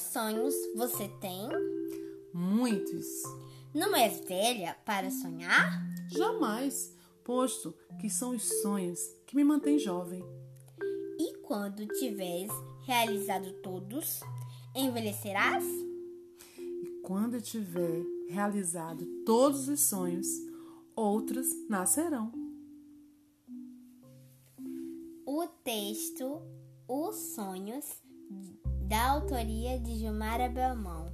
sonhos você tem? Muitos. Não és velha para sonhar? Jamais, posto que são os sonhos que me mantêm jovem. E quando tiveres realizado todos, envelhecerás? E quando eu tiver realizado todos os sonhos, outros nascerão. O texto Os Sonhos, da autoria de Gilmara Belmont.